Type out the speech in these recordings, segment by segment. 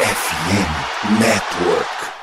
FM Network.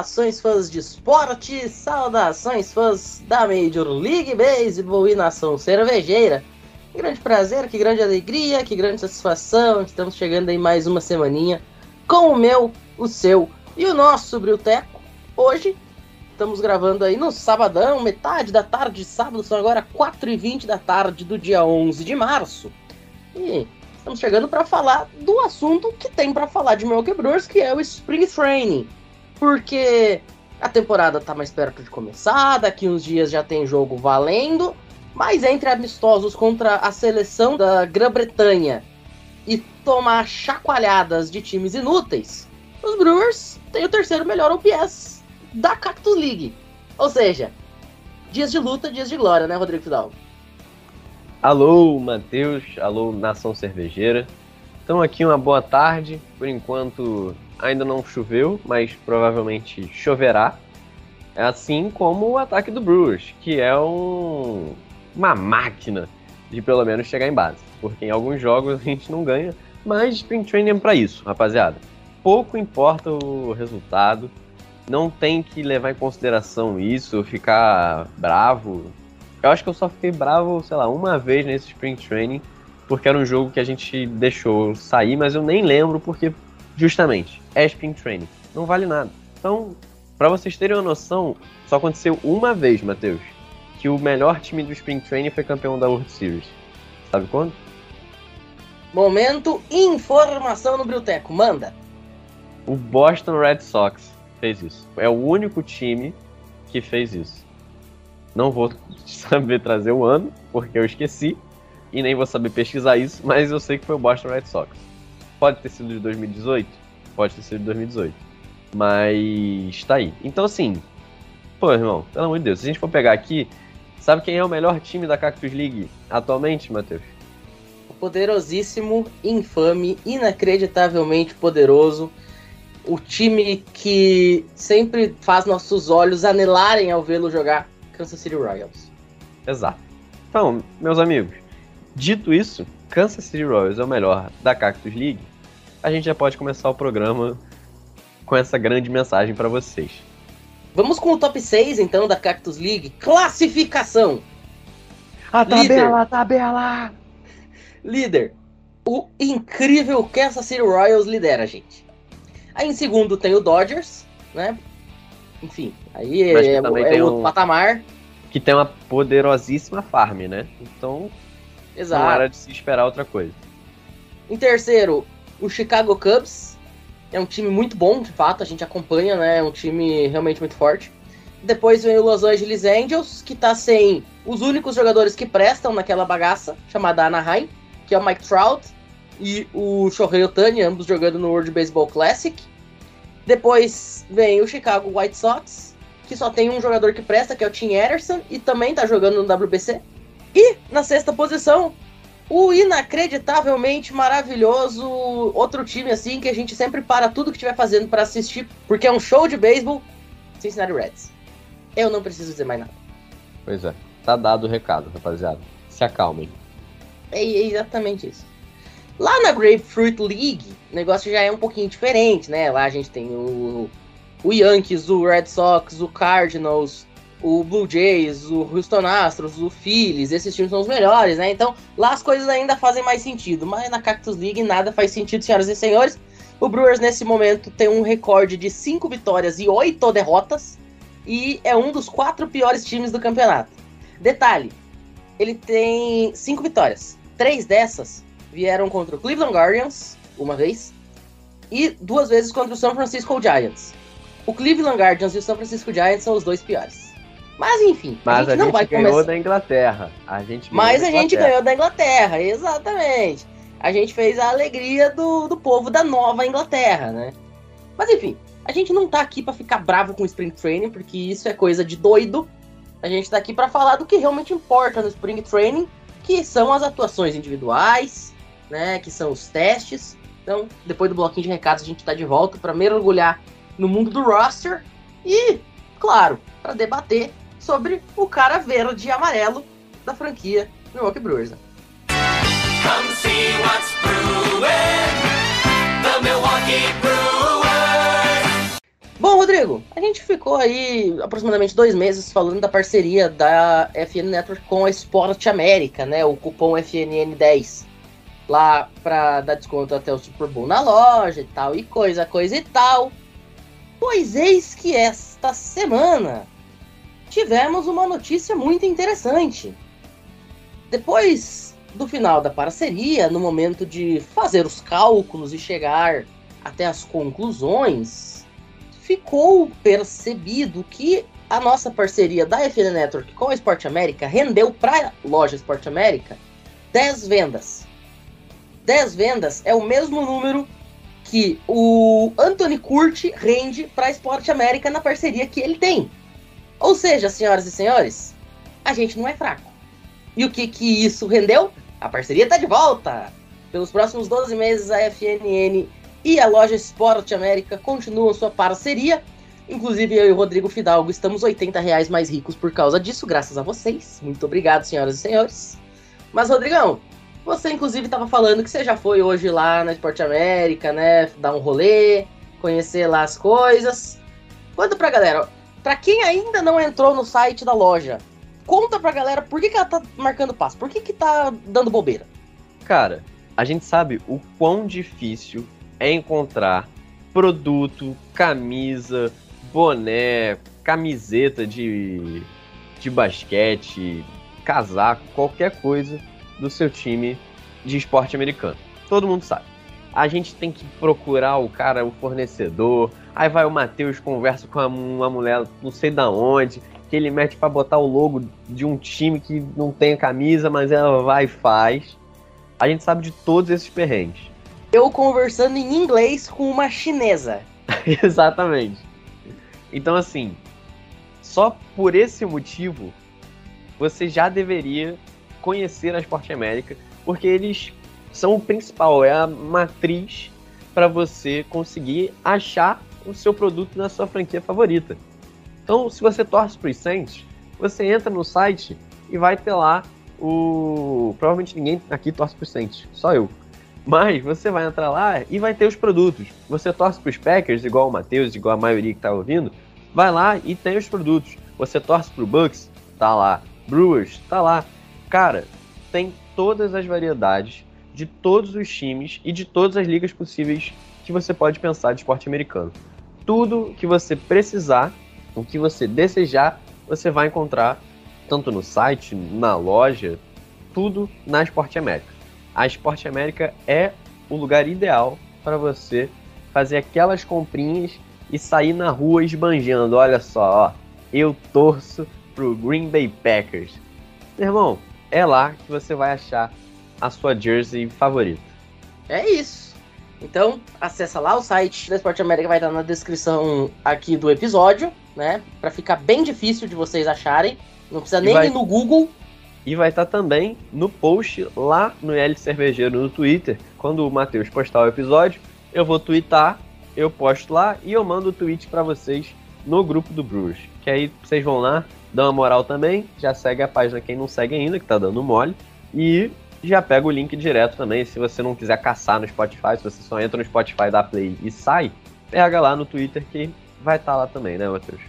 Saudações, fãs de esporte! Saudações, fãs da Major League Baseball e nação cervejeira! Que grande prazer, que grande alegria, que grande satisfação! Estamos chegando aí mais uma semaninha com o meu, o seu e o nosso Brilteco. Hoje estamos gravando aí no sabadão, metade da tarde de sábado, são agora 4h20 da tarde do dia 11 de março. E estamos chegando para falar do assunto que tem para falar de Milwaukee Brewers, que é o Spring Training. Porque a temporada tá mais perto de começar, daqui uns dias já tem jogo valendo, mas entre amistosos contra a seleção da Grã-Bretanha e tomar chacoalhadas de times inúteis, os Brewers têm o terceiro melhor OPS da Cactus League. Ou seja, dias de luta, dias de glória, né, Rodrigo Fidalgo? Alô, Matheus. Alô, Nação Cervejeira. Então aqui uma boa tarde. Por enquanto ainda não choveu, mas provavelmente choverá. É assim como o ataque do Brewers, que é um- uma máquina de pelo menos chegar em base. Porque em alguns jogos a gente não ganha, mas Spring Training é pra isso, rapaziada. Pouco importa o resultado. Não tem que levar em consideração isso, ficar bravo, eu acho que eu só fiquei bravo, sei lá, uma vez nesse Spring Training, porque era um jogo que a gente deixou sair, mas eu nem lembro porque, justamente, é Spring Training. Não vale nada. Então, pra vocês terem uma noção, só aconteceu uma vez, Matheus, que o melhor time do Spring Training foi campeão da World Series. Sabe quando? Momento informação no Brilteco, manda! O Boston Red Sox fez isso. É o único time que fez isso. Não vou saber trazer o ano, porque eu esqueci, e nem vou saber pesquisar isso, mas eu sei que foi o Boston Red Sox. Pode ter sido de 2018? Pode ter sido de 2018. Mas tá aí. Então assim, pô, irmão, pelo amor de Deus, se a gente for pegar aqui, sabe quem é o melhor time da Cactus League atualmente, Matheus? O poderosíssimo, infame, inacreditavelmente poderoso. O time que sempre faz nossos olhos anelarem ao vê-lo jogar Kansas City Royals. Exato. Então, meus amigos, dito isso, Kansas City Royals é o melhor da Cactus League. A gente já pode começar o programa com essa grande mensagem para vocês. Vamos com o top 6 então da Cactus League. Classificação. A tabela, tabela! Líder. O incrível Kansas City Royals lidera, gente. Aí em segundo tem o Dodgers, né? Enfim, aí é, também é tem outro um- patamar. Que tem uma poderosíssima farm, né? Então, Exato. não era de se esperar outra coisa. Em terceiro, o Chicago Cubs. É um time muito bom, de fato, a gente acompanha, né? É um time realmente muito forte. Depois vem o Los Angeles Angels, que tá sem os únicos jogadores que prestam naquela bagaça, chamada Anaheim, que é o Mike Trout e o Shohei Ohtani, ambos jogando no World Baseball Classic. Depois vem o Chicago White Sox, que só tem um jogador que presta, que é o Tim Anderson, e também tá jogando no WBC. E na sexta posição, o inacreditavelmente maravilhoso outro time assim que a gente sempre para tudo que estiver fazendo para assistir, porque é um show de beisebol, Cincinnati Reds. Eu não preciso dizer mais nada. Pois é, tá dado o recado, rapaziada. Se acalmem. É exatamente isso. Lá na Grapefruit League, o negócio já é um pouquinho diferente, né? Lá a gente tem o, o Yankees, o Red Sox, o Cardinals, o Blue Jays, o Houston Astros, o Phillies, esses times são os melhores, né? Então lá as coisas ainda fazem mais sentido, mas na Cactus League nada faz sentido, senhoras e senhores. O Brewers nesse momento tem um recorde de 5 vitórias e 8 derrotas e é um dos quatro piores times do campeonato. Detalhe, ele tem 5 vitórias. Três dessas vieram contra o Cleveland Guardians, uma vez, e duas vezes contra o San Francisco Giants. O Cleveland Guardians e o San Francisco Giants são os dois piores. Mas enfim, Mas a gente não vai ganhou começar. da Inglaterra. A gente Mas a gente ganhou da Inglaterra, exatamente. A gente fez a alegria do, do povo da nova Inglaterra, né? Mas enfim, a gente não tá aqui pra ficar bravo com o Spring Training, porque isso é coisa de doido. A gente tá aqui pra falar do que realmente importa no Spring Training, que são as atuações individuais, né? Que são os testes. Então, depois do bloquinho de recados, a gente tá de volta pra mergulhar no mundo do roster e, claro, pra debater sobre o cara verde e amarelo da franquia Milwaukee Brewers. Come see what's brewing. The Milwaukee Brewers. Bom, Rodrigo, a gente ficou aí aproximadamente dois meses falando da parceria da FN Network com a Sport América, né? O cupom FNN10. Lá pra dar desconto até o Super Bowl na loja e tal, e coisa, coisa e tal. Pois eis que esta semana tivemos uma notícia muito interessante. Depois do final da parceria, no momento de fazer os cálculos e chegar até as conclusões, ficou percebido que a nossa parceria da FN Network com a Sport América rendeu para a loja Sport América 10 vendas. 10 vendas é o mesmo número que o Anthony Curti rende para a Sport América na parceria que ele tem. Ou seja, senhoras e senhores, a gente não é fraco. E o que que isso rendeu? A parceria está de volta! Pelos próximos 12 meses, a FNN e a loja Sport América continuam sua parceria. Inclusive, eu e o Rodrigo Fidalgo estamos 80 reais mais ricos por causa disso, graças a vocês. Muito obrigado, senhoras e senhores. Mas, Rodrigão, você inclusive estava falando que você já foi hoje lá na Sport América, né? Dar um rolê, conhecer lá as coisas. Conta pra galera, pra quem ainda não entrou no site da loja, conta pra galera por que, que ela tá marcando passo, por que, que tá dando bobeira. Cara, a gente sabe o quão difícil é encontrar produto, camisa, boné, camiseta de, de basquete, casaco, qualquer coisa do seu time de esporte americano. Todo mundo sabe. A gente tem que procurar o cara, o fornecedor. Aí vai o Matheus, conversa com uma mulher, não sei da onde, que ele mete pra botar o logo de um time que não tem camisa, mas ela vai e faz. A gente sabe de todos esses perrengues. Eu conversando em inglês com uma chinesa. Exatamente. Então, assim, só por esse motivo, você já deveria conhecer a Sport América, porque eles são o principal, é a matriz para você conseguir achar o seu produto na sua franquia favorita. Então, se você torce para os Saints, você entra no site e vai ter lá o. Provavelmente ninguém aqui torce para os Saints, só eu. Mas você vai entrar lá e vai ter os produtos. Você torce para os Packers, igual o Matheus, igual a maioria que tá ouvindo, vai lá e tem os produtos. Você torce para o Bucks, tá lá. Brewers, tá lá. Cara, tem todas as variedades de todos os times e de todas as ligas possíveis que você pode pensar de esporte americano. Tudo que você precisar, o que você desejar, você vai encontrar tanto no site, na loja, tudo na Esporte América. A Esporte América é o lugar ideal para você fazer aquelas comprinhas e sair na rua esbanjando. Olha só, ó, eu torço pro Green Bay Packers. Meu irmão, é lá que você vai achar a sua jersey favorita. É isso. Então, acessa lá o site da Esporte América, vai estar na descrição aqui do episódio, né? Pra ficar bem difícil de vocês acharem. Não precisa nem vai- ir no Google. E vai estar também no post lá no L Cervejeiro no Twitter. Quando o Matheus postar o episódio, eu vou twittar, eu posto lá e eu mando o tweet para vocês no grupo do Brewers. Que aí vocês vão lá, dão uma moral também, já segue a página quem não segue ainda, que tá dando mole. E já pega o link direto também, se você não quiser caçar no Spotify, se você só entra no Spotify, dá play e sai, pega lá no Twitter que vai estar lá também, né, Matheus?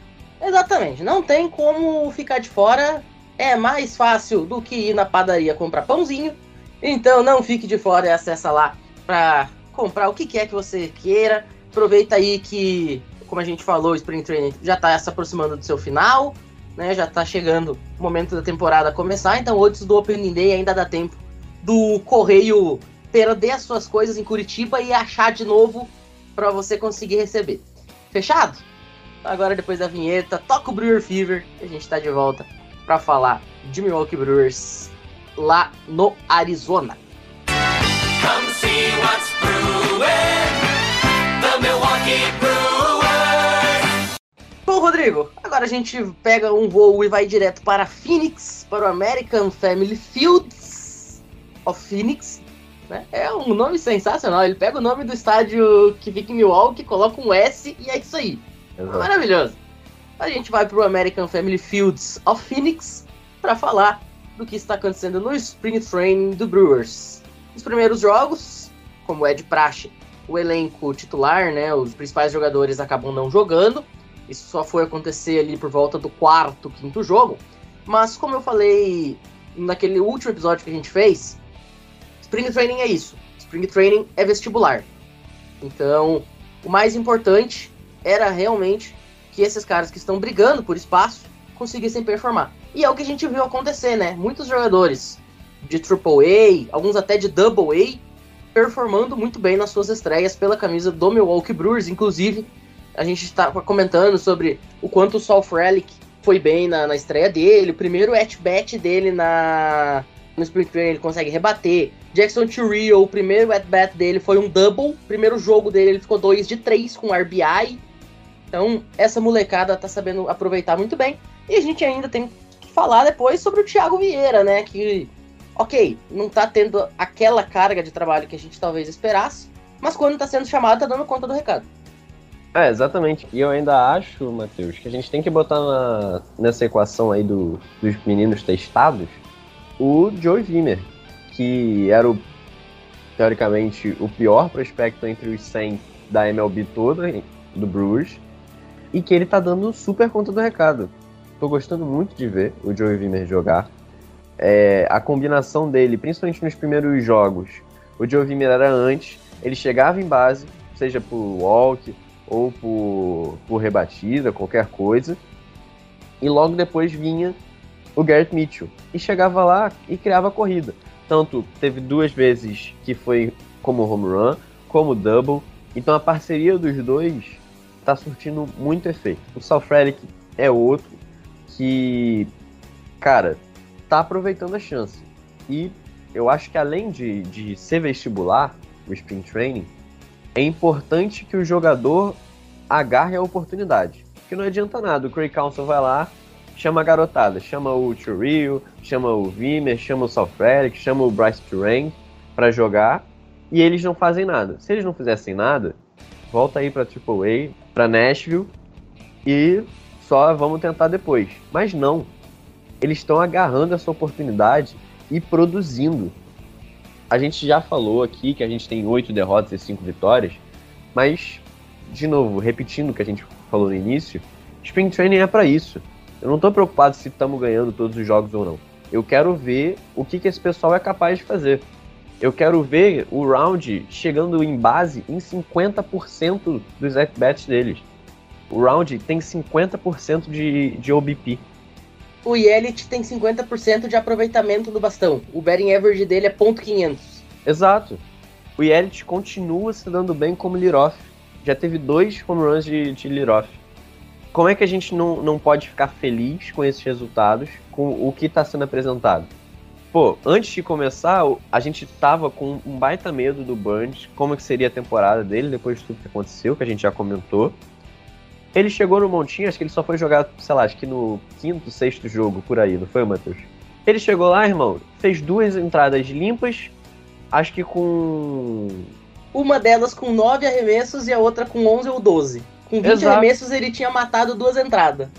Exatamente, não tem como ficar de fora. É mais fácil do que ir na padaria comprar pãozinho. Então não fique de fora e acessa lá para comprar o que quer que você queira. Aproveita aí que, como a gente falou, o Spring Training já está se aproximando do seu final, né? Já está chegando o momento da temporada começar, então antes do Opening Day ainda dá tempo do correio perder as suas coisas em Curitiba e achar de novo para você conseguir receber. Fechado? Agora depois da vinheta, toca o Brewer Fever e a gente está de volta para falar de Milwaukee Brewers lá no Arizona. Come see what's brewing. The Milwaukee Brewers. Bom, Rodrigo, agora a gente pega um voo e vai direto para Phoenix, para o American Family Fields of Phoenix. Né? É um nome sensacional. Ele pega o nome do estádio que fica em Milwaukee, coloca um S e é isso aí. Exato. Maravilhoso. A gente vai para o American Family Fields of Phoenix para falar do que está acontecendo no Spring Training do Brewers. Os primeiros jogos, como é de praxe, o elenco titular, né, os principais jogadores acabam não jogando. Isso só foi acontecer ali por volta do quarto, quinto jogo. Mas como eu falei naquele último episódio que a gente fez, Spring Training é isso. Spring Training é vestibular. Então, o mais importante era realmente que esses caras que estão brigando por espaço conseguissem performar. E é o que a gente viu acontecer, né? Muitos jogadores de Triple A, alguns até de Double A, performando muito bem nas suas estreias pela camisa do Milwaukee Brewers. Inclusive, a gente estava comentando sobre o quanto o Sol Frelick foi bem na, na estreia dele. O primeiro at-bat dele na, no Spring Training ele consegue rebater. Jackson Churio, o primeiro at-bat dele foi um double. Primeiro jogo dele ele ficou 2 de 3 com RBI. Então, essa molecada tá sabendo aproveitar muito bem. E a gente ainda tem que falar depois sobre o Thiago Vieira, né? Que, ok, não tá tendo aquela carga de trabalho que a gente talvez esperasse, mas quando tá sendo chamado, tá dando conta do recado. É, exatamente. E eu ainda acho, Matheus, que a gente tem que botar na- nessa equação aí do- dos meninos testados o Joey Wimmer, que era o, teoricamente, o pior prospecto entre os 100 da MLB toda, do Brewers, e que ele tá dando super conta do recado. Tô gostando muito de ver o Joey Wimmer jogar. É, a combinação dele, principalmente nos primeiros jogos, o Joey Wimmer era antes, ele chegava em base, seja por walk ou por, por rebatida, qualquer coisa, e logo depois vinha o Garrett Mitchell e chegava lá e criava a corrida. Tanto teve duas vezes que foi como home run, como double. Então a parceria dos dois tá surtindo muito efeito. O Sal Frelick é outro que, cara, tá aproveitando a chance. E eu acho que além de, de ser vestibular, o Spring Training, é importante que o jogador agarre a oportunidade. Porque não adianta nada, o Craig Council vai lá, chama a garotada, chama o Churio, chama o Vimer, chama o Sal Frelick, chama o Bryce Turang pra jogar, e eles não fazem nada. Se eles não fizessem nada, volta aí pra AAA, pra Nashville, e só vamos tentar depois. Mas não. Eles estão agarrando essa oportunidade e produzindo. A gente já falou aqui que a gente tem oito derrotas e cinco vitórias, mas, de novo, repetindo o que a gente falou no início, Spring Training é para isso. Eu não tô preocupado se estamos ganhando todos os jogos ou não. Eu quero ver o que, que esse pessoal é capaz de fazer. Eu quero ver o round chegando em base em 50% dos at-bats deles. O round tem 50% de, de OBP. O Yelich tem 50% de aproveitamento do bastão. O batting average dele é .500. Exato. O Yelich continua se dando bem como Liroff. Já teve dois home runs de, de Liroff. Como é que a gente não, não pode ficar feliz com esses resultados, com o que está sendo apresentado? Pô, antes de começar, a gente tava com um baita medo do Burns, como que seria a temporada dele, depois de tudo que aconteceu, que a gente já comentou. Ele chegou no montinho, acho que ele só foi jogar, sei lá, acho que no quinto, sexto jogo, por aí, não foi, Matheus? Ele chegou lá, irmão, fez duas entradas limpas, acho que com Uma delas com 9 arremessos e a outra com 11 ou 12. Com 20 Exato. arremessos ele tinha matado duas entradas.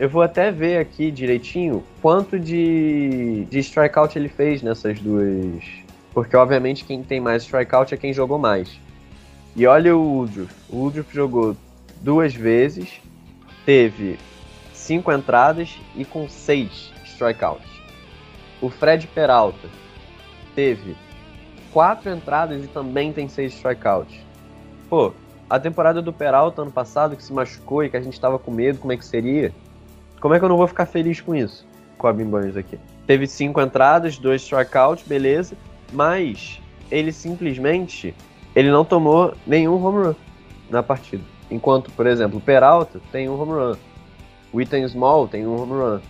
Eu vou até ver aqui direitinho quanto de, de strikeout ele fez nessas duas. Porque, obviamente, quem tem mais strikeout é quem jogou mais. E olha o Woodruff. O Woodruff jogou duas vezes, teve cinco entradas e com seis strikeouts. O Fred Peralta teve quatro entradas e também tem seis strikeouts. Pô, a temporada do Peralta ano passado, que se machucou e que a gente tava com medo, como é que seria? Como é que eu não vou ficar feliz com isso? Com a Bimbanhos aqui. Teve cinco entradas, dois strikeouts, beleza. Mas ele simplesmente ele não tomou nenhum home run na partida. Enquanto, por exemplo, o Peralta tem um home run. O Ethan Small tem um home run.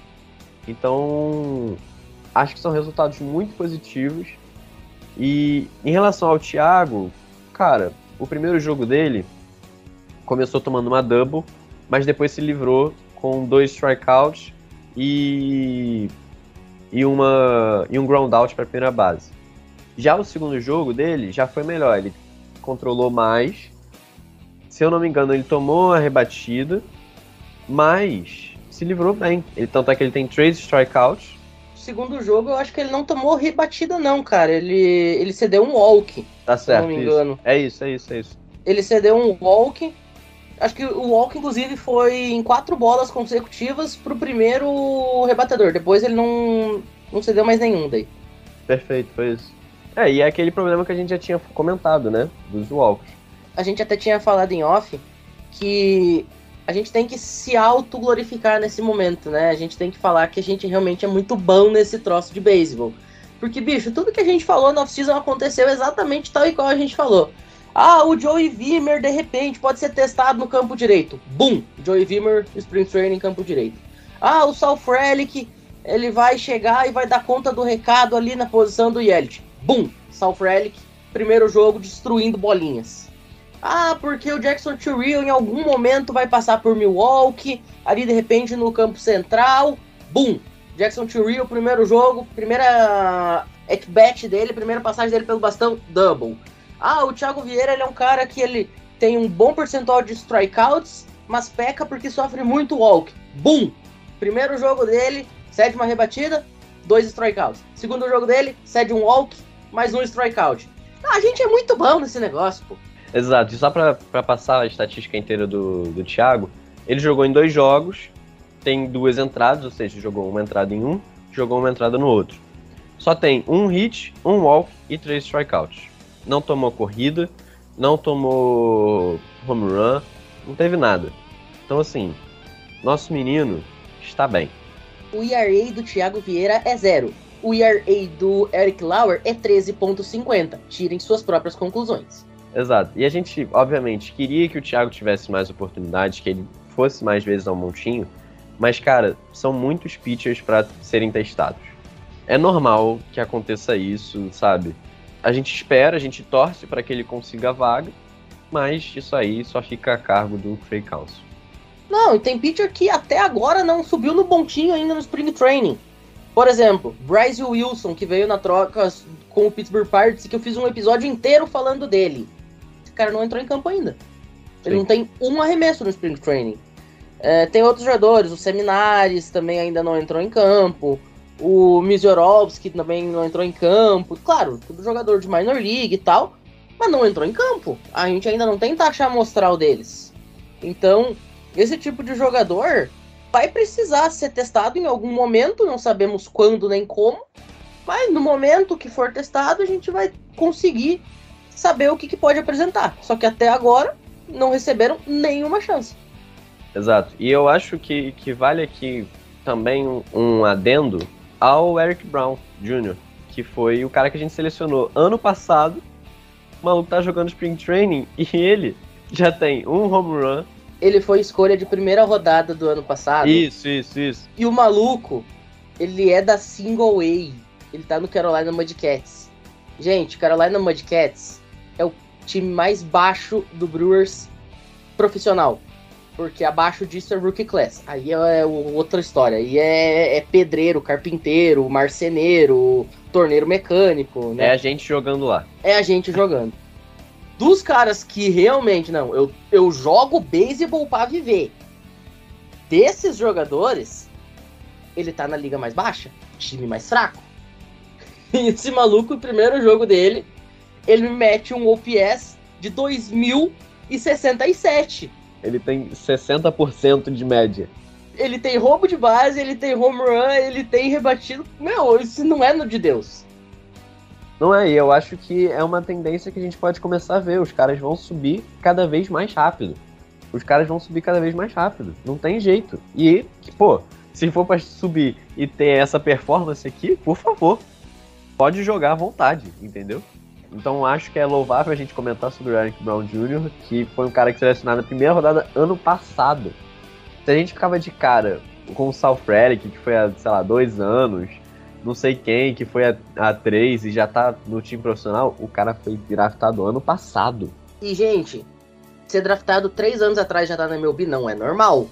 Então, acho que são resultados muito positivos. E em relação ao Thiago, cara, o primeiro jogo dele começou tomando uma double, mas depois se livrou com dois strikeouts e, e, uma, e um ground out para a primeira base. Já o segundo jogo dele já foi melhor, ele controlou mais. Se eu não me engano, ele tomou a rebatida, mas se livrou bem. Ele, tanto é que ele tem três strikeouts. Segundo jogo, eu acho que ele não tomou rebatida, não, cara. Ele, ele cedeu um walk. Tá certo. não me isso. engano. É isso, é isso, é isso. Ele cedeu um walk. Acho que o walk, inclusive, foi em quatro bolas consecutivas pro primeiro rebatedor. Depois ele não, não cedeu mais nenhum daí. Perfeito, foi isso. É, e é aquele problema que a gente já tinha comentado, né? Dos walks. A gente até tinha falado em off que a gente tem que se auto-glorificar nesse momento, né? A gente tem que falar que a gente realmente é muito bom nesse troço de beisebol. Porque, bicho, tudo que a gente falou no off-season aconteceu exatamente tal e qual a gente falou. Ah, o Joey Wimmer, de repente, pode ser testado no campo direito. Bum! Joey Wimmer, Spring Training, campo direito. Ah, o Sal Frelick, ele vai chegar e vai dar conta do recado ali na posição do Yelich. Bum! Sal Frelick, primeiro jogo destruindo bolinhas. Ah, porque o Jackson Churrill em algum momento vai passar por Milwaukee, ali de repente no campo central. Bum! Jackson Churrill, primeiro jogo, primeira at-bat dele, primeira passagem dele pelo bastão, double. Ah, o Thiago Vieira ele é um cara que ele tem um bom percentual de strikeouts, mas peca porque sofre muito walk. Bum! Primeiro jogo dele, uma rebatida, dois strikeouts. Segundo jogo dele, cede um walk, mais um strikeout. Ah, a gente é muito bom nesse negócio, pô. Exato, e só pra passar a estatística inteira do, do Thiago, ele jogou em dois jogos, tem duas entradas, ou seja, jogou uma entrada em um, jogou uma entrada no outro. Só tem um hit, um walk e três strikeouts. Não tomou corrida, não tomou home run, não teve nada. Então, assim, nosso menino está bem. O ERA do Thiago Vieira é zero. O ERA do Eric Lauer é 13.50. Tirem suas próprias conclusões. Exato. E a gente, obviamente, queria que o Thiago tivesse mais oportunidades, que ele fosse mais vezes ao montinho. Mas, cara, são muitos pitchers para serem testados. É normal que aconteça isso, sabe? A gente espera, a gente torce para que ele consiga a vaga, mas isso aí só fica a cargo do Free Council. Não, e tem pitcher que até agora não subiu no pontinho ainda no Spring Training. Por exemplo, Bryce Wilson, que veio na troca com o Pittsburgh Pirates, que eu fiz um episódio inteiro falando dele. Cara não entrou em campo ainda. Ele Sim. não tem um arremesso no Spring Training. É, tem outros jogadores, o Seminares também ainda não entrou em campo. O Miziorovski também não entrou em campo. Claro, tudo jogador de minor league e tal, mas não entrou em campo. A gente ainda não tem taxa amostral deles. Então, esse tipo de jogador vai precisar ser testado em algum momento, não sabemos quando nem como, mas no momento que for testado, a gente vai conseguir saber o que, que pode apresentar. Só que até agora não receberam nenhuma chance. Exato. E eu acho que, que vale aqui também um, um adendo ao Eric Brown Jr., que foi o cara que a gente selecionou ano passado. O maluco tá jogando Spring Training e ele já tem um home run. Ele foi escolha de primeira rodada do ano passado. Isso, isso, isso. E o maluco, ele é da Single A. Ele tá no Carolina Mudcats. Gente, Carolina Mudcats é o time mais baixo do Brewers profissional. Porque abaixo disso é Rookie Class. Aí é outra história. Aí é, é pedreiro, carpinteiro, marceneiro, torneiro mecânico, né? É a gente jogando lá. é a gente jogando. Dos caras que realmente, não, eu, eu jogo beisebol pra viver. Desses jogadores, ele tá na liga mais baixa, time mais fraco. E esse maluco, o primeiro jogo dele, ele mete um OPS de 2067. Ele tem 60% de média. ele tem roubo de base, ele tem home run, ele tem rebatido. Meu, isso não é no de Deus. Não é, e eu acho que é uma tendência que a gente pode começar a ver. Os caras vão subir cada vez mais rápido. Os caras vão subir cada vez mais rápido. Não tem jeito. E, pô, se for pra subir e ter essa performance aqui, por favor, pode jogar à vontade, entendeu? Então acho que é louvável a gente comentar sobre o Eric Brown Jr., que foi um cara que selecionado na primeira rodada ano passado. Se a gente ficava de cara com o Sal Frelick, que foi há, sei lá, dois anos, não sei quem, que foi há, três e já tá no time profissional, o cara foi draftado ano passado. E, gente, ser draftado três anos atrás já tá na MLB não é normal.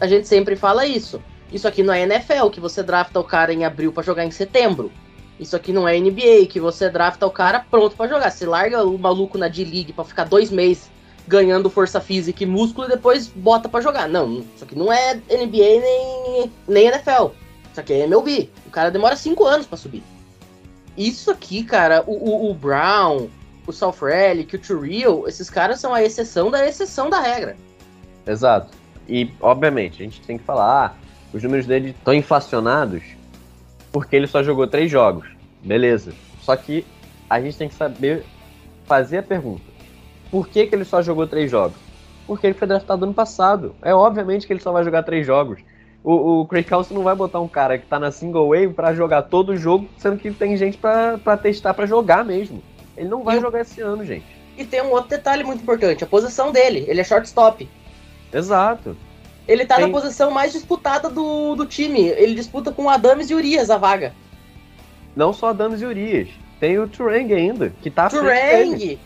A gente sempre fala isso. Isso aqui não é NFL, que você drafta o cara em abril para jogar em setembro. Isso aqui não é NBA, que você drafta o cara pronto para jogar. Você larga o maluco na D-League pra ficar dois meses ganhando força física e músculo e depois bota para jogar. Não, isso aqui não é NBA nem, nem NFL. Isso aqui é MLB. O cara demora cinco anos para subir. Isso aqui, cara, o, o, o Brown, o South Relic, o Turreal, esses caras são a exceção da exceção da regra. Exato. E, obviamente, a gente tem que falar, ah, os números dele estão inflacionados porque ele só jogou três jogos. Beleza. Só que a gente tem que saber fazer a pergunta. Por que, que ele só jogou três jogos? Porque ele foi draftado ano passado. É obviamente que ele só vai jogar três jogos. O, o Craig Council não vai botar um cara que tá na single wave para jogar todo o jogo, sendo que tem gente para testar para jogar mesmo. Ele não vai e jogar esse ano, gente. E tem um outro detalhe muito importante, a posição dele. Ele é shortstop. Exato. Ele tá Tem... na posição mais disputada do, do time. Ele disputa com Adames e Urias a vaga. Não só Adames e Urias. Tem o Turang ainda, que tá Turang!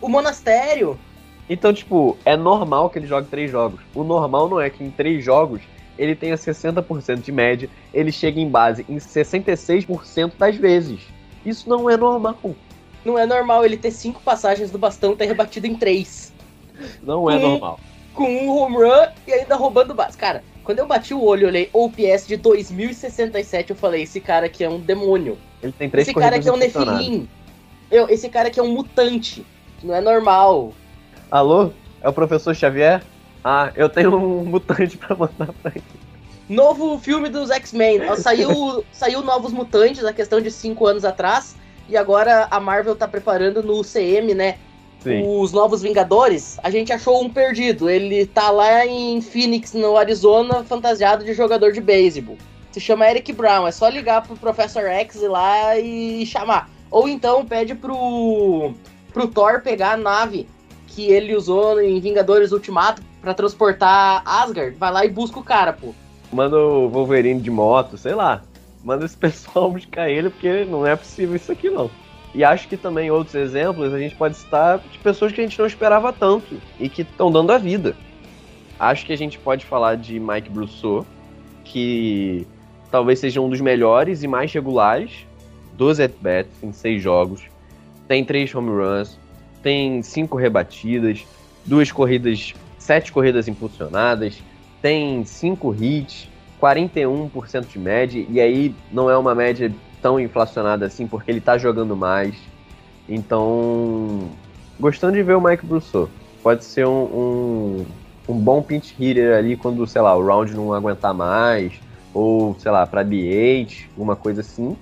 O Monastério! Então, tipo, é normal que ele jogue três jogos. O normal não é que em três jogos ele tenha 60% de média, ele chega em base em 66% das vezes. Isso não é normal. Não é normal ele ter cinco passagens do bastão ter rebatido em três. Não é normal com um home run e ainda roubando base. Cara, quando eu bati o olho e olhei OPS de 2067, eu falei, esse cara aqui é um demônio. Ele tem três Esse cara aqui é um Nefilim. Eu, esse cara aqui é um mutante. Não é normal. Alô? É o professor Xavier? Ah, eu tenho um mutante pra mandar pra ele. Novo filme dos X-Men. Saiu, saiu Novos Mutantes, a questão de cinco anos atrás. E agora a Marvel tá preparando no CM, né? Sim. os Novos Vingadores, a gente achou um perdido. Ele tá lá em Phoenix, no Arizona, fantasiado de jogador de beisebol. Se chama Eric Brown, é só ligar pro Professor X ir lá e chamar. Ou então pede pro, pro Thor pegar a nave que ele usou em Vingadores Ultimato para transportar Asgard. Vai lá e busca o cara, pô. Manda o Wolverine de moto, sei lá. Manda esse pessoal buscar ele, porque não é possível isso aqui não. E acho que também outros exemplos a gente pode citar de pessoas que a gente não esperava tanto e que estão dando a vida. Acho que a gente pode falar de Mike Brousseau, que talvez seja um dos melhores e mais regulares, 12 at-bats em seis jogos, tem três home runs, tem cinco rebatidas, duas corridas, sete corridas impulsionadas, tem cinco hits, 41% de média, e aí não é uma média tão inflacionado assim, porque ele tá jogando mais. Então, gostando de ver o Mike Brousseau. Pode ser um, um, um, bom pinch hitter ali quando, sei lá, o round não aguentar mais, ou, sei lá, para DH, alguma coisa assim.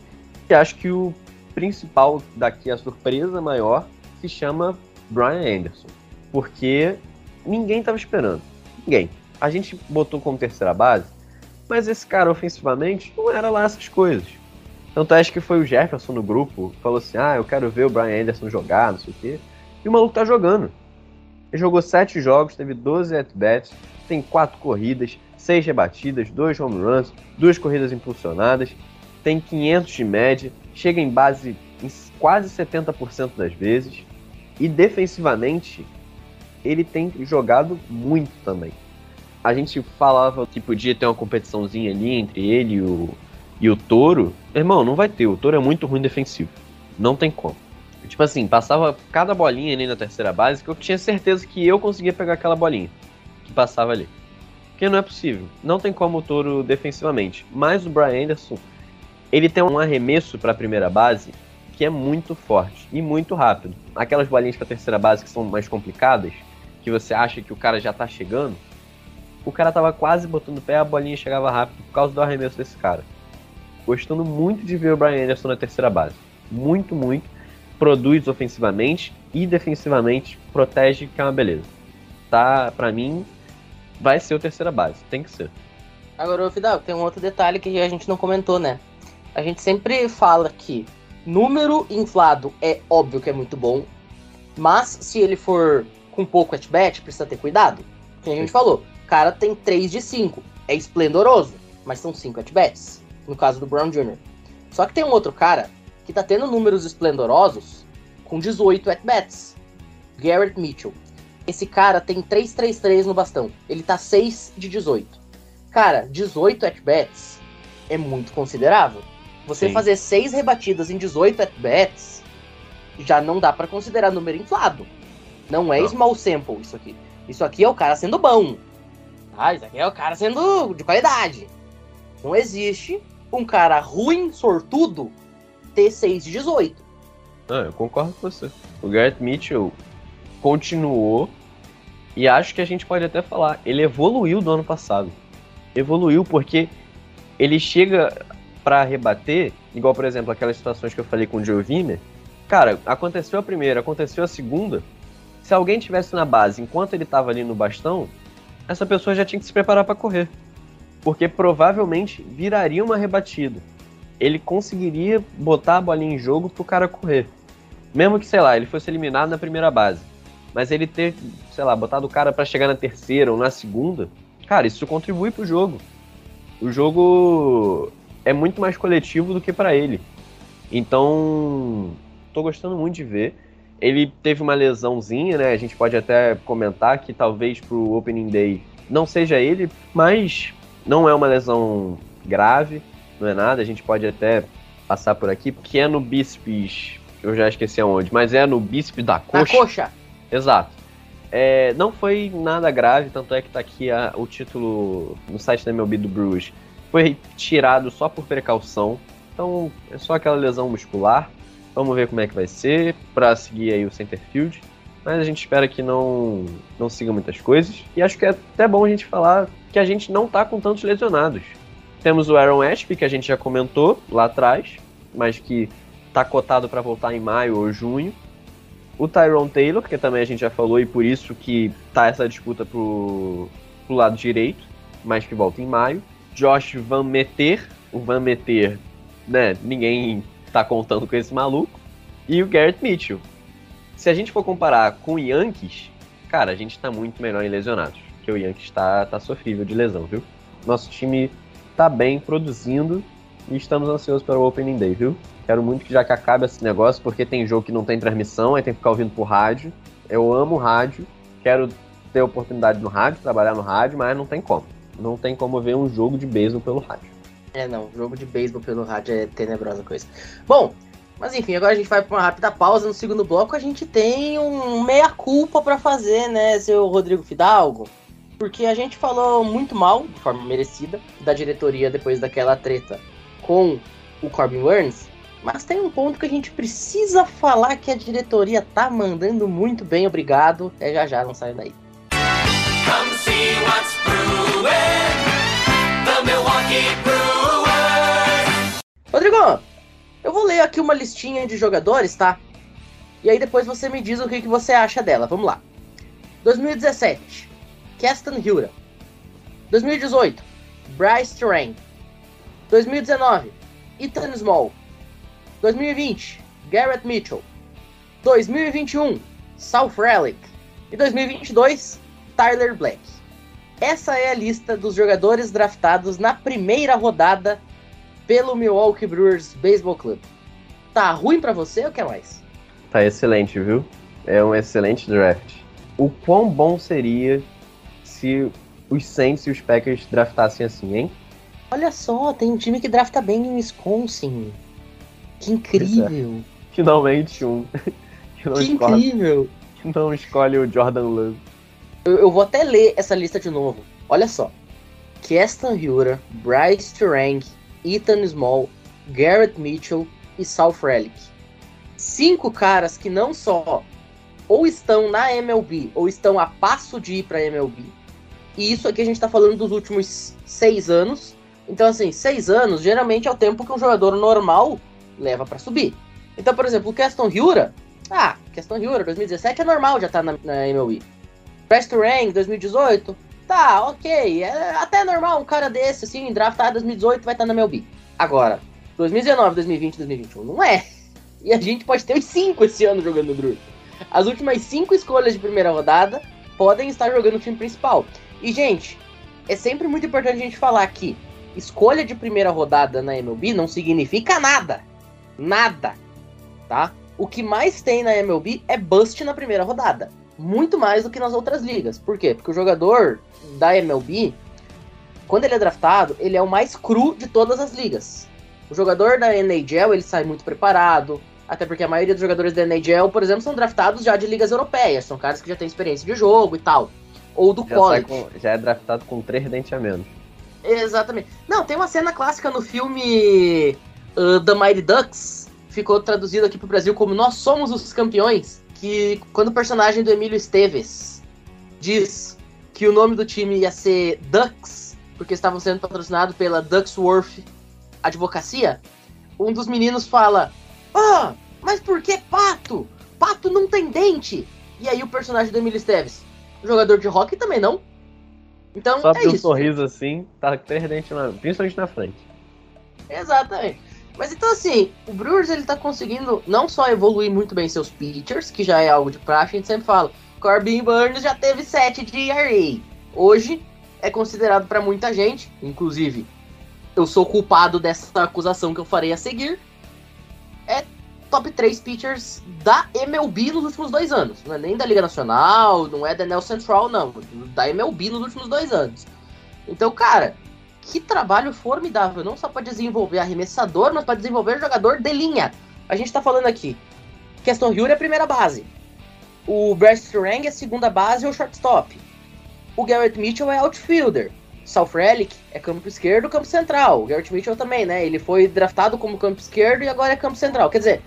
E acho que o principal daqui, a surpresa maior, se chama Brian Anderson. Porque ninguém tava esperando. Ninguém. A gente botou como terceira base, mas esse cara ofensivamente não era lá essas coisas. Tanto acho que foi o Jefferson no grupo, falou assim: ah, eu quero ver o Brian Anderson jogar, não sei o quê. E o maluco tá jogando. Ele jogou 7 jogos, teve 12 at-bats, tem 4 corridas, 6 rebatidas, 2 home runs, 2 corridas impulsionadas, tem 500 de média, chega em base em quase 70% das vezes. E defensivamente, ele tem jogado muito também. A gente falava que podia ter uma competiçãozinha ali entre ele e o e o Toro, irmão, não vai ter. O Toro é muito ruim defensivo. Não tem como. Tipo assim, passava cada bolinha ali na terceira base que eu tinha certeza que eu conseguia pegar aquela bolinha que passava ali. Porque não é possível. Não tem como o Toro defensivamente. Mas o Brian Anderson, ele tem um arremesso para a primeira base que é muito forte e muito rápido. Aquelas bolinhas para terceira base que são mais complicadas, que você acha que o cara já tá chegando, o cara tava quase botando o pé, a bolinha chegava rápido por causa do arremesso desse cara. Gostando muito de ver o Brian Anderson na terceira base. Muito, muito. Produz ofensivamente e defensivamente, protege, que é uma beleza. Tá, pra mim, vai ser o terceira base, tem que ser. Agora, Fidal, tem um outro detalhe que a gente não comentou, né? A gente sempre fala que número inflado é óbvio que é muito bom, mas se ele for com pouco at-bat, precisa ter cuidado. Como a gente Sim. falou, o cara tem 3 de 5, é esplendoroso, mas são 5 at-bats, no caso do Brown Jr. Só que tem um outro cara que tá tendo números esplendorosos com 18 at-bats, Garrett Mitchell. Esse cara tem 3-3-3 no bastão, ele tá 6 de 18. Cara, 18 at-bats é muito considerável. Você Sim. fazer 6 rebatidas em 18 at-bats já não dá pra considerar número inflado. Não é Não. small sample isso aqui. Isso aqui é o cara sendo bom. Ah, isso aqui é o cara sendo de qualidade. Não existe um cara ruim, sortudo, ter 6 de 18. Ah, eu concordo com você. O Garrett Mitchell continuou e acho que a gente pode até falar, ele evoluiu do ano passado. Evoluiu porque ele chega pra rebater, igual por exemplo aquelas situações que eu falei com o Joe. Cara, aconteceu a primeira, aconteceu a segunda. Se alguém tivesse na base enquanto ele tava ali no bastão, essa pessoa já tinha que se preparar pra correr. Porque provavelmente viraria uma rebatida. Ele conseguiria botar a bolinha em jogo pro cara correr. Mesmo que, sei lá, ele fosse eliminado na primeira base. Mas ele ter, sei lá, botado o cara pra chegar na terceira ou na segunda, cara, isso contribui pro jogo. O jogo é muito mais coletivo do que pra ele. Então, tô gostando muito de ver. Ele teve uma lesãozinha, né? A gente pode até comentar que talvez pro Opening Day não seja ele, mas não é uma lesão grave, não é nada. A gente pode até passar por aqui, porque é no bíceps, eu já esqueci aonde, mas é no bíceps da Na coxa. coxa. Exato. É, não foi nada grave, tanto é que tá aqui a- o título no site da MLB do Brewers. Foi tirado só por precaução. Então é só aquela lesão muscular. Vamos ver como é que vai ser para seguir aí o center field. Mas a gente espera que não, não siga muitas coisas. E acho que é até bom a gente falar que a gente não tá com tantos lesionados. Temos o Aaron Ashby, que a gente já comentou lá atrás, mas que tá cotado para voltar em maio ou junho. O Tyron Taylor, que também a gente já falou, e por isso que tá essa disputa pro, pro lado direito, mas que volta em maio. Josh Van Meter, o Van Meter, né, ninguém tá contando com esse maluco. E o Garrett Mitchell. Se a gente for comparar com o Yankees, cara, a gente tá muito melhor em lesionados. Porque o Yankees tá, tá sofrível de lesão, viu? Nosso time tá bem produzindo e estamos ansiosos para o Opening Day, viu? Quero muito que já que acabe esse negócio, porque tem jogo que não tem transmissão, aí tem que ficar ouvindo por rádio. Eu amo rádio, quero ter oportunidade no rádio, trabalhar no rádio, mas não tem como. Não tem como ver um jogo de beisebol pelo rádio. É, não. Jogo de beisebol pelo rádio é tenebrosa coisa. Bom, mas enfim, agora a gente vai para uma rápida pausa. No segundo bloco, a gente tem um meia-culpa para fazer, né, seu Rodrigo Fidalgo? Porque a gente falou muito mal, de forma merecida, da diretoria depois daquela treta com o Corbin Burns. Mas tem um ponto que a gente precisa falar que a diretoria tá mandando muito bem, obrigado. É já já, não sai daí. Come see what's brewing. The Milwaukee Brewers. Rodrigo, eu vou ler aqui uma listinha de jogadores, tá? E aí depois você me diz o que, que você acha dela. Vamos lá. 2017, Keston Hiura. 2018, Bryce Terrain. 2019, Ethan Small. 2020, Garrett Mitchell. 2021, South Relic. E 2022, Tyler Black. Essa é a lista dos jogadores draftados na primeira rodada pelo Milwaukee Brewers Baseball Club. Tá ruim pra você ou quer mais? Tá excelente, viu? É um excelente draft. O quão bom seria se os Saints e os Packers draftassem assim, hein? Olha só, tem um time que drafta bem em Wisconsin. Que incrível! Finalmente um que não, Que escolhe, incrível! que não escolhe o Jordan Love. Eu, eu vou até ler essa lista de novo. Olha só. Keston Hiura, Bryce Turang, Ethan Small, Garrett Mitchell e Sal Frelick. Cinco caras que não só ou estão na MLB ou estão a passo de ir pra MLB, E isso aqui a gente tá falando dos últimos seis anos. Então, assim, seis anos geralmente é o tempo que um jogador normal leva para subir. Então, por exemplo, o Keston Hiura, ah, Keston Hiura 2017 é normal já tá na, na MLB. Prest Rank 2018, tá, ok, é até normal um cara desse, assim, draftado 2018 vai estar tá na MLB. Agora, 2019, 2020, 2021, não é. E a gente pode ter os cinco esse ano jogando no Brewers. As últimas cinco escolhas de primeira rodada podem estar jogando o time principal. E, gente, é sempre muito importante a gente falar que escolha de primeira rodada na MLB não significa nada. Nada. Tá? O que mais tem na MLB é bust na primeira rodada. Muito mais do que nas outras ligas. Por quê? Porque o jogador da MLB, quando ele é draftado, ele é o mais cru de todas as ligas. O jogador da NHL, ele sai muito preparado, até porque a maioria dos jogadores da NHL, por exemplo, são draftados já de ligas europeias. São caras que já têm experiência de jogo e tal. Ou do já college. Com, já é draftado com três dentes a menos. Exatamente. Não, tem uma cena clássica no filme uh, The Mighty Ducks. Ficou traduzido aqui pro Brasil como Nós Somos os Campeões. Que quando o personagem do Emílio Esteves diz que o nome do time ia ser Ducks, porque estavam sendo patrocinados pela Ducksworth Advocacia, um dos meninos fala: Ah, mas por que pato? Pato não tem dente! E aí o personagem do Emílio Esteves, jogador de rock também não. Então Só é um sorriso assim, tá três dentes, na, principalmente na frente. Exatamente. Mas então assim, o Brewers ele tá conseguindo não só evoluir muito bem seus pitchers, que já é algo de praxe, a gente sempre fala. Corbin Burns já teve 7 de ERA. Hoje é considerado para muita gente, inclusive eu sou culpado dessa acusação que eu farei a seguir. É top 3 pitchers da MLB nos últimos dois anos. Não é nem da Liga Nacional, não é da NL Central, não. Da MLB nos últimos dois anos. Então, cara, que trabalho formidável. Não só para desenvolver arremessador, mas para desenvolver jogador de linha. A gente tá falando aqui. Keston Hill é a primeira base. O Bryce Turang é a segunda base ou shortstop. O Garrett Mitchell é outfielder. South Relic é campo esquerdo, campo central. O Garrett Mitchell também, né? Ele foi draftado como campo esquerdo e agora é campo central. Quer dizer,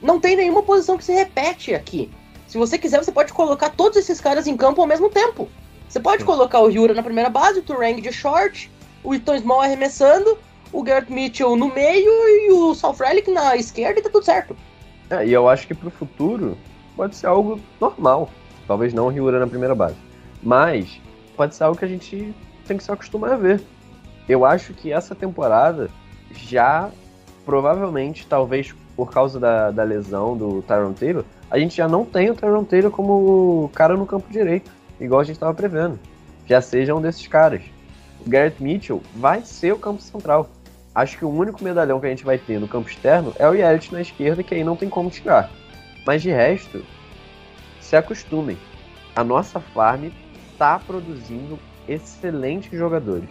não tem nenhuma posição que se repete aqui. Se você quiser, você pode colocar todos esses caras em campo ao mesmo tempo. Você pode colocar o Yura na primeira base, o Turang de short, o Iton Small arremessando, o Garrett Mitchell no meio e o South Relic na esquerda e tá tudo certo. É, e eu acho que pro futuro pode ser algo normal. Talvez não o Ryura na primeira base. Mas pode ser algo que a gente tem que se acostumar a ver. Eu acho que essa temporada já, provavelmente, talvez por causa da, da lesão do Tyron Taylor, a gente já não tem o Tyron Taylor como cara no campo direito, igual a gente estava prevendo. Já seja um desses caras. O Garrett Mitchell vai ser o campo central. Acho que o único medalhão que a gente vai ter no campo externo é o Yelich na esquerda, que aí não tem como tirar. Mas de resto, se acostumem. A nossa farm está produzindo excelentes jogadores.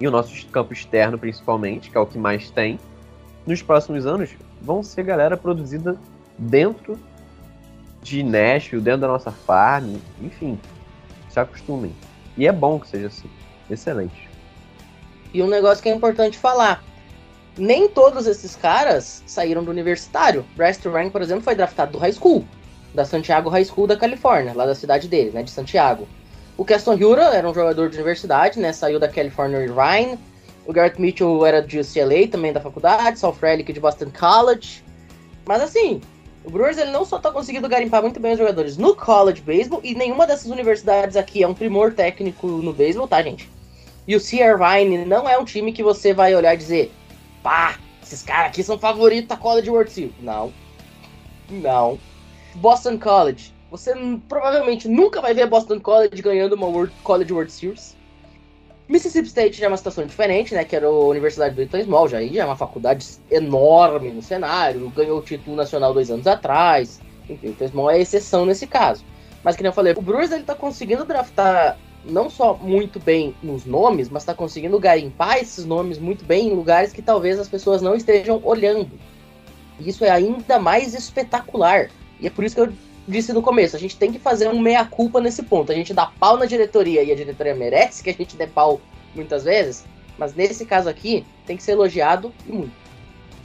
E o nosso campo externo, principalmente, que é o que mais tem, nos próximos anos vão ser galera produzida dentro de Nashville, dentro da nossa farm, enfim. Se acostumem. E é bom que seja assim. Excelente. E um negócio que é importante falar. Nem todos esses caras saíram do universitário. Bryce Turang, por exemplo, foi draftado do high school. Da Santiago High School da Califórnia, lá da cidade deles, né? De Santiago. O Keston Hura era um jogador de universidade, né? Saiu da California Irvine. O Garrett Mitchell era de UCLA, também da faculdade. South Relic de Boston College. Mas assim, o Brewers ele não só tá conseguindo garimpar muito bem os jogadores no college baseball, e nenhuma dessas universidades aqui é um primor técnico no baseball, tá, gente? E o C. Irvine não é um time que você vai olhar e dizer, pá, esses caras aqui são favoritos da College World Series. Não. Não. Boston College. Você provavelmente nunca vai ver Boston College ganhando uma World, College World Series. Mississippi State já é uma situação diferente, né? Que era a Universidade do Eton Small, já, é uma faculdade enorme no cenário, ganhou o título nacional dois anos atrás. Enfim, o Eton Small é exceção nesse caso. Mas que nem eu falei, o Brewers ele tá conseguindo draftar não só muito bem nos nomes, mas tá conseguindo garimpar esses nomes muito bem em lugares que talvez as pessoas não estejam olhando. E isso é ainda mais espetacular. E é por isso que eu disse no começo, a gente tem que fazer um meia-culpa nesse ponto. A gente dá pau na diretoria e a diretoria merece que a gente dê pau muitas vezes, mas nesse caso aqui tem que ser elogiado e muito.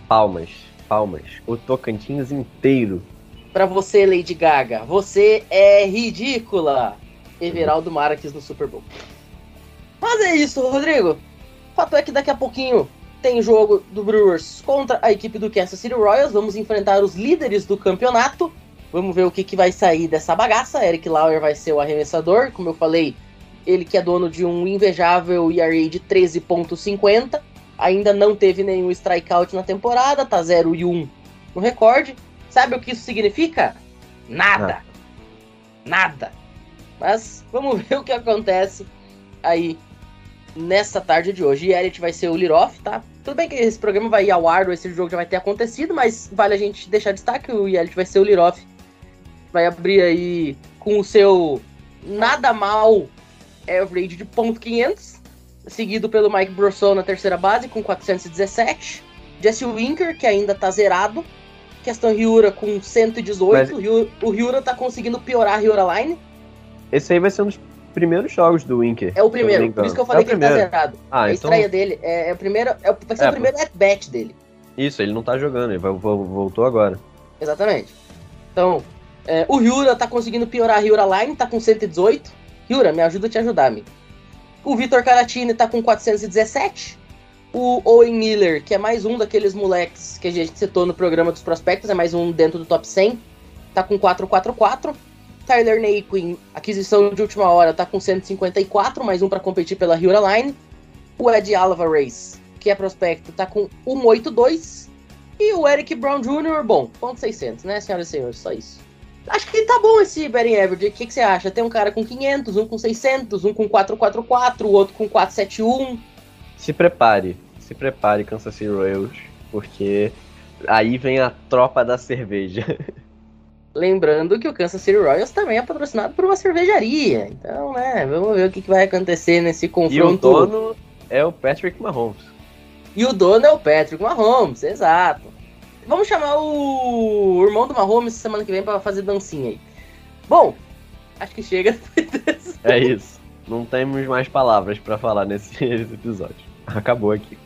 Palmas, palmas. O Tocantins inteiro. Pra você, Lady Gaga, você é ridícula. Everaldo Marques no Super Bowl. Mas é isso, Rodrigo. Fato é que daqui a pouquinho tem jogo do Brewers contra a equipe do Kansas City Royals. Vamos enfrentar os líderes do campeonato. Vamos ver o que, que vai sair dessa bagaça. Eric Lauer vai ser o arremessador. Como eu falei, ele que é dono de um invejável ERA de 13.50. Ainda não teve nenhum strikeout na temporada, tá 0 e 1 no recorde. Sabe o que isso significa? Nada. Nada. Mas vamos ver o que acontece aí nessa tarde de hoje. E Elliot vai ser o Liroff, tá? Tudo bem que esse programa vai ir ao ar, esse jogo já vai ter acontecido, mas vale a gente deixar destaque que o Elliot vai ser o Liroff. Vai abrir aí com o seu nada mal average de ponto .500, seguido pelo Mike Brosson na terceira base com 417. Jesse Winker, que ainda tá zerado. Questão Ryura com 118. Mas- O Ryura tá conseguindo piorar a Ryura Line. Esse aí vai ser um dos primeiros jogos do Winker. É o primeiro, por isso que eu engano. falei é que ele tá zerado. Ah, a então. estreia dele é, é o primeiro. É, vai ser É, o primeiro at-bat dele. Isso, ele não tá jogando, ele vai- vo- voltou agora. Exatamente. Então, é, o Ryura tá conseguindo piorar a Ryura Line, tá com 118. Ryura, me ajuda a te ajudar, amigo. O Vitor Caratini tá com 417. O Owen Miller, que é mais um daqueles moleques que a gente citou no programa dos prospectos, é mais um dentro do top 100, tá com 444. Tyler Naquin, aquisição de última hora, tá com 154, mais um para competir pela Ryura Line. O Ed Alvarez, que é prospecto, tá com 182. E o Eric Brown Jr., bom, ponto 600, né, senhoras e senhores? Só isso. Acho que tá bom esse batting average. O que, que você acha? Tem um cara com 500, um com 600, um com 444, o outro com 471. Se prepare, se prepare, Kansas City Royals, porque aí vem a tropa da cerveja. Lembrando que o Kansas City Royals também é patrocinado por uma cervejaria. Então, né, vamos ver o que, que vai acontecer nesse E o confronto. dono é o Patrick Mahomes. E o dono é o Patrick Mahomes, exato. Vamos chamar o irmão do Mahomes semana que vem pra fazer dancinha aí. Bom, acho que chega. É isso. Não temos mais palavras pra falar nesse episódio. Acabou aqui.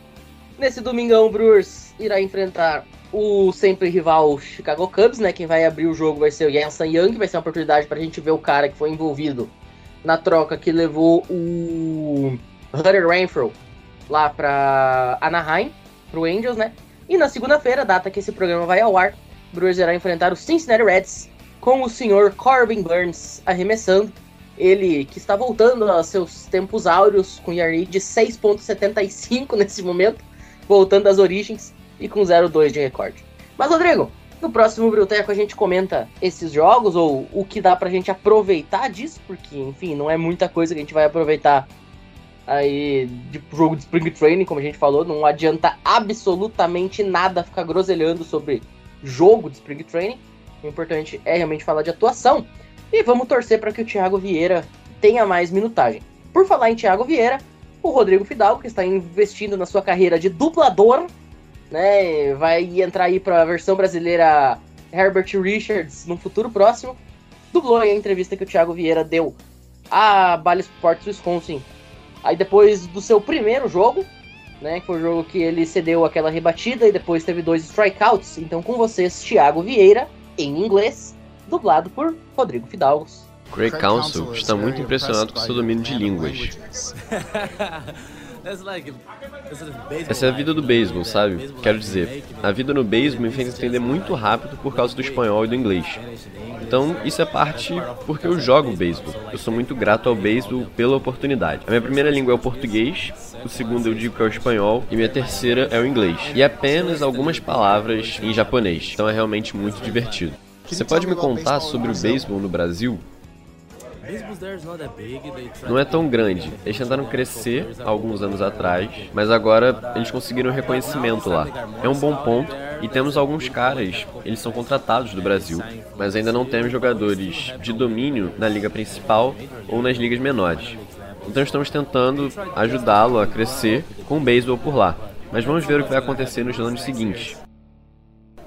Nesse domingão, o Brewers irá enfrentar o sempre rival Chicago Cubs, né? Quem vai abrir o jogo vai ser o Yansan Young, vai ser uma oportunidade pra gente ver o cara que foi envolvido na troca que levou o Hunter Renfro lá pra Anaheim, pro Angels, né? E na segunda-feira, data que esse programa vai ao ar, Brewers irá enfrentar o Cincinnati Reds com o senhor Corbin Burns arremessando. Ele que está voltando aos seus tempos áureos com ERA de 6.75 nesse momento, voltando às origens e com 0.2 de recorde. Mas, Rodrigo, no próximo Bruteco a gente comenta esses jogos, ou o que dá pra gente aproveitar disso, porque, enfim, não é muita coisa que a gente vai aproveitar aí de jogo de Spring Training, como a gente falou, não adianta absolutamente nada ficar groselhando sobre jogo de Spring Training. O importante é realmente falar de atuação. E vamos torcer para que o Thiago Vieira tenha mais minutagem. Por falar em Thiago Vieira, o Rodrigo Fidalgo, que está investindo na sua carreira de dublador, né, vai entrar aí para a versão brasileira Herbert Richards no futuro próximo, dublou aí a entrevista que o Thiago Vieira deu a Bally Sports Wisconsin. Aí depois do seu primeiro jogo, né, que foi o jogo que ele cedeu aquela rebatida e depois teve dois strikeouts. Então com vocês, Thiago Vieira, em inglês, dublado por Rodrigo Fidalgos. Craig Council está muito impressionado com seu domínio de línguas. Essa é a vida do beisebol, sabe? Quero dizer, a vida no beisebol me fez entender muito rápido por causa do espanhol e do inglês. Então, isso é parte porque eu jogo beisebol. Eu sou muito grato ao beisebol pela oportunidade. A minha primeira língua é o português, o segundo eu digo que é o espanhol e minha terceira é o inglês. E apenas algumas palavras em japonês. Então é realmente muito divertido. Você pode me contar sobre o beisebol no Brasil? Não é tão grande. Eles tentaram crescer alguns anos atrás, mas agora eles conseguiram reconhecimento lá. É um bom ponto e temos alguns caras, eles são contratados do Brasil, mas ainda não temos jogadores de domínio na liga principal ou nas ligas menores. Então estamos tentando ajudá-lo a crescer com o beisebol por lá. Mas vamos ver o que vai acontecer nos anos seguintes.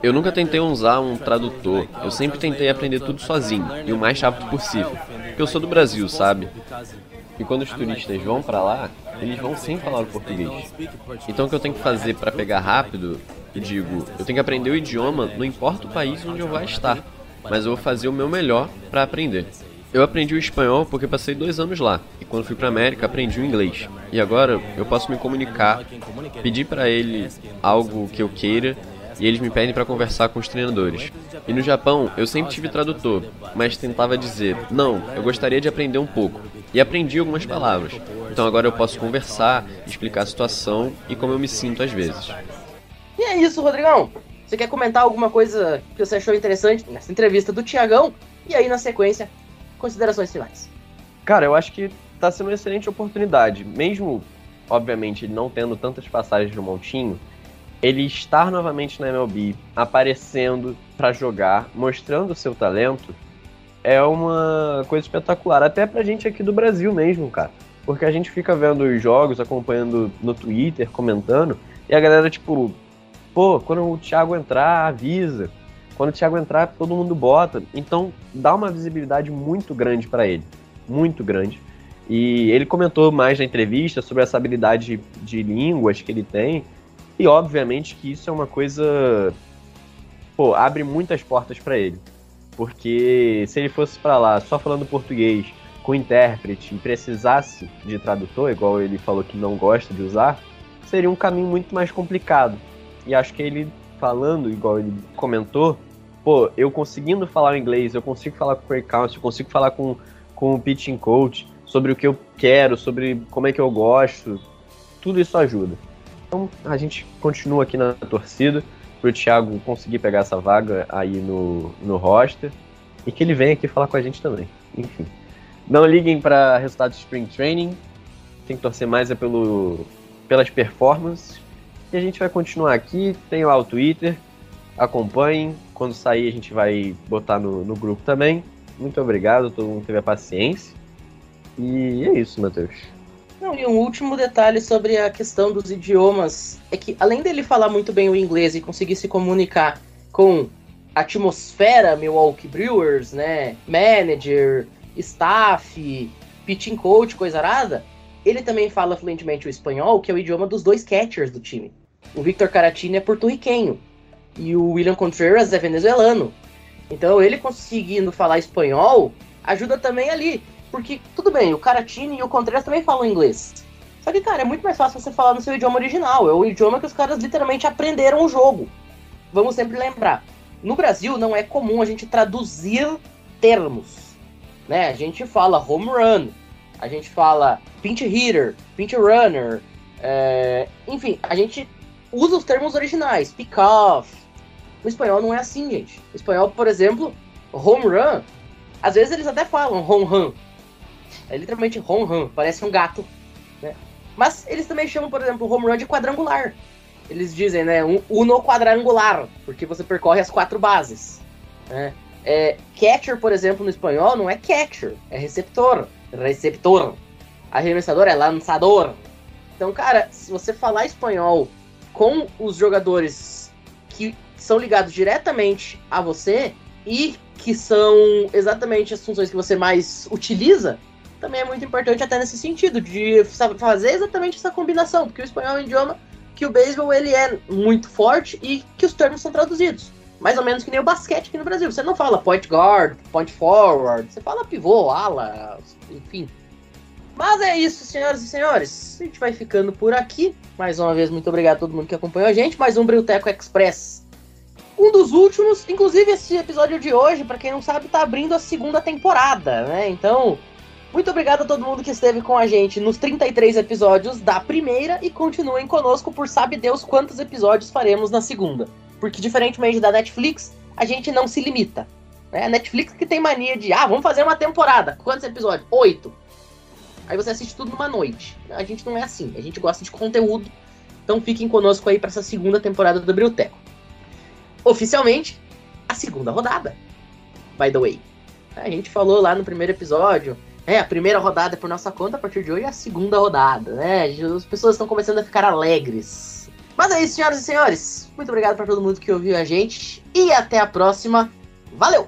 Eu nunca tentei usar um tradutor. Eu sempre tentei aprender tudo sozinho e o mais rápido possível. Porque eu sou do Brasil, sabe? E quando os turistas vão pra lá, eles vão sem falar o português. Então o que eu tenho que fazer pra pegar rápido, eu digo, eu tenho que aprender o idioma, não importa o país onde eu vá estar, mas eu vou fazer o meu melhor pra aprender. Eu aprendi o espanhol porque passei dois anos lá. E quando fui pra América, aprendi o inglês. E agora eu posso me comunicar, pedir para ele algo que eu queira e eles me pedem para conversar com os treinadores. E no Japão, eu sempre tive tradutor, mas tentava dizer: "Não, eu gostaria de aprender um pouco". E aprendi algumas palavras. Então agora eu posso conversar, explicar a situação e como eu me sinto às vezes. E é isso, Rodrigão. Você quer comentar alguma coisa que você achou interessante nessa entrevista do Tiagão? E aí, na sequência, considerações finais. Cara, eu acho que tá sendo uma excelente oportunidade. Mesmo, obviamente, não tendo tantas passagens no Montinho, ele estar novamente na MLB, aparecendo para jogar, mostrando o seu talento, é uma coisa espetacular. Até pra gente aqui do Brasil mesmo, cara. Porque a gente fica vendo os jogos, acompanhando no Twitter, comentando, e a galera, tipo, pô, quando o Thiago entrar, avisa. Quando o Thiago entrar, todo mundo bota. Então, dá uma visibilidade muito grande para ele. Muito grande. E ele comentou mais na entrevista sobre essa habilidade de línguas que ele tem. E, obviamente, que isso é uma coisa. Pô, abre muitas portas para ele. Porque se ele fosse para lá só falando português, com intérprete e precisasse de tradutor, igual ele falou que não gosta de usar, seria um caminho muito mais complicado. E acho que ele falando, igual ele comentou, pô, eu conseguindo falar inglês, eu consigo falar com o Council, eu consigo falar com, com o pitching coach sobre o que eu quero, sobre como é que eu gosto, tudo isso ajuda. Então a gente continua aqui na torcida pro Thiago conseguir pegar essa vaga aí no, no roster e que ele venha aqui falar com a gente também. Enfim. Não liguem para resultados de Spring Training. Tem que torcer mais é pelo, pelas performances e a gente vai continuar aqui, tem lá o Twitter, acompanhem. Quando sair a gente vai botar no, no grupo também. Muito obrigado, todo mundo teve a paciência. E é isso, Matheus. Não, e um último detalhe sobre a questão dos idiomas é que, além dele falar muito bem o inglês e conseguir se comunicar com a atmosfera Milwaukee Brewers, né, manager, staff, pitching coach, coisa arada, ele também fala fluentemente o espanhol, que é o idioma dos dois catchers do time. O Victor Caratini é porto-riquenho e o William Contreras é venezuelano. Então ele conseguindo falar espanhol ajuda também ali. Porque, tudo bem, o Caratini e o Contreras também falam inglês. Só que, cara, é muito mais fácil você falar no seu idioma original. É o idioma que os caras literalmente aprenderam o jogo. Vamos sempre lembrar. No Brasil não é comum a gente traduzir termos. Né? A gente fala home run, a gente fala pinch hitter, pinch runner, é... enfim, a gente usa os termos originais, pick off. No espanhol não é assim, gente. No espanhol, por exemplo, home run, às vezes eles até falam home run. É literalmente home run, parece um gato, né? Mas eles também chamam, por exemplo, home run de quadrangular. Eles dizem, né, um uno quadrangular, porque você percorre as quatro bases. Né? É, catcher, por exemplo, no espanhol não é catcher, é receptor receptor. Arremessador é lançador. Então, cara, se você falar espanhol com os jogadores que são ligados diretamente a você e que são exatamente as funções que você mais utiliza, também é muito importante até nesse sentido, de fazer exatamente essa combinação, porque o espanhol é um idioma que o beisebol ele é muito forte e que os termos são traduzidos. Mais ou menos que nem o basquete aqui no Brasil. Você não fala point guard, point forward, você fala pivô, ala, enfim. Mas é isso, senhoras e senhores. A gente vai ficando por aqui. Mais uma vez, muito obrigado a todo mundo que acompanhou a gente. Mais um Brilteco Express. Um dos últimos, inclusive esse episódio de hoje, para quem não sabe, tá abrindo a segunda temporada, né? Então, muito obrigado a todo mundo que esteve com a gente nos 33 episódios da primeira e continuem conosco por sabe Deus quantos episódios faremos na segunda. Porque, diferentemente da Netflix, a gente não se limita. Né? A Netflix que tem mania de, ah, vamos fazer uma temporada. Quantos episódios? Oito. Aí você assiste tudo numa noite. A gente não é assim. A gente gosta de conteúdo. Então fiquem conosco aí para essa segunda temporada do Brilteco. Oficialmente, a segunda rodada. By the way. A gente falou lá no primeiro episódio. É, a primeira rodada é por nossa conta, a partir de hoje é a segunda rodada, né? As pessoas estão começando a ficar alegres mas é isso, senhoras e senhores. Muito obrigado para todo mundo que ouviu a gente. E até a próxima. Valeu!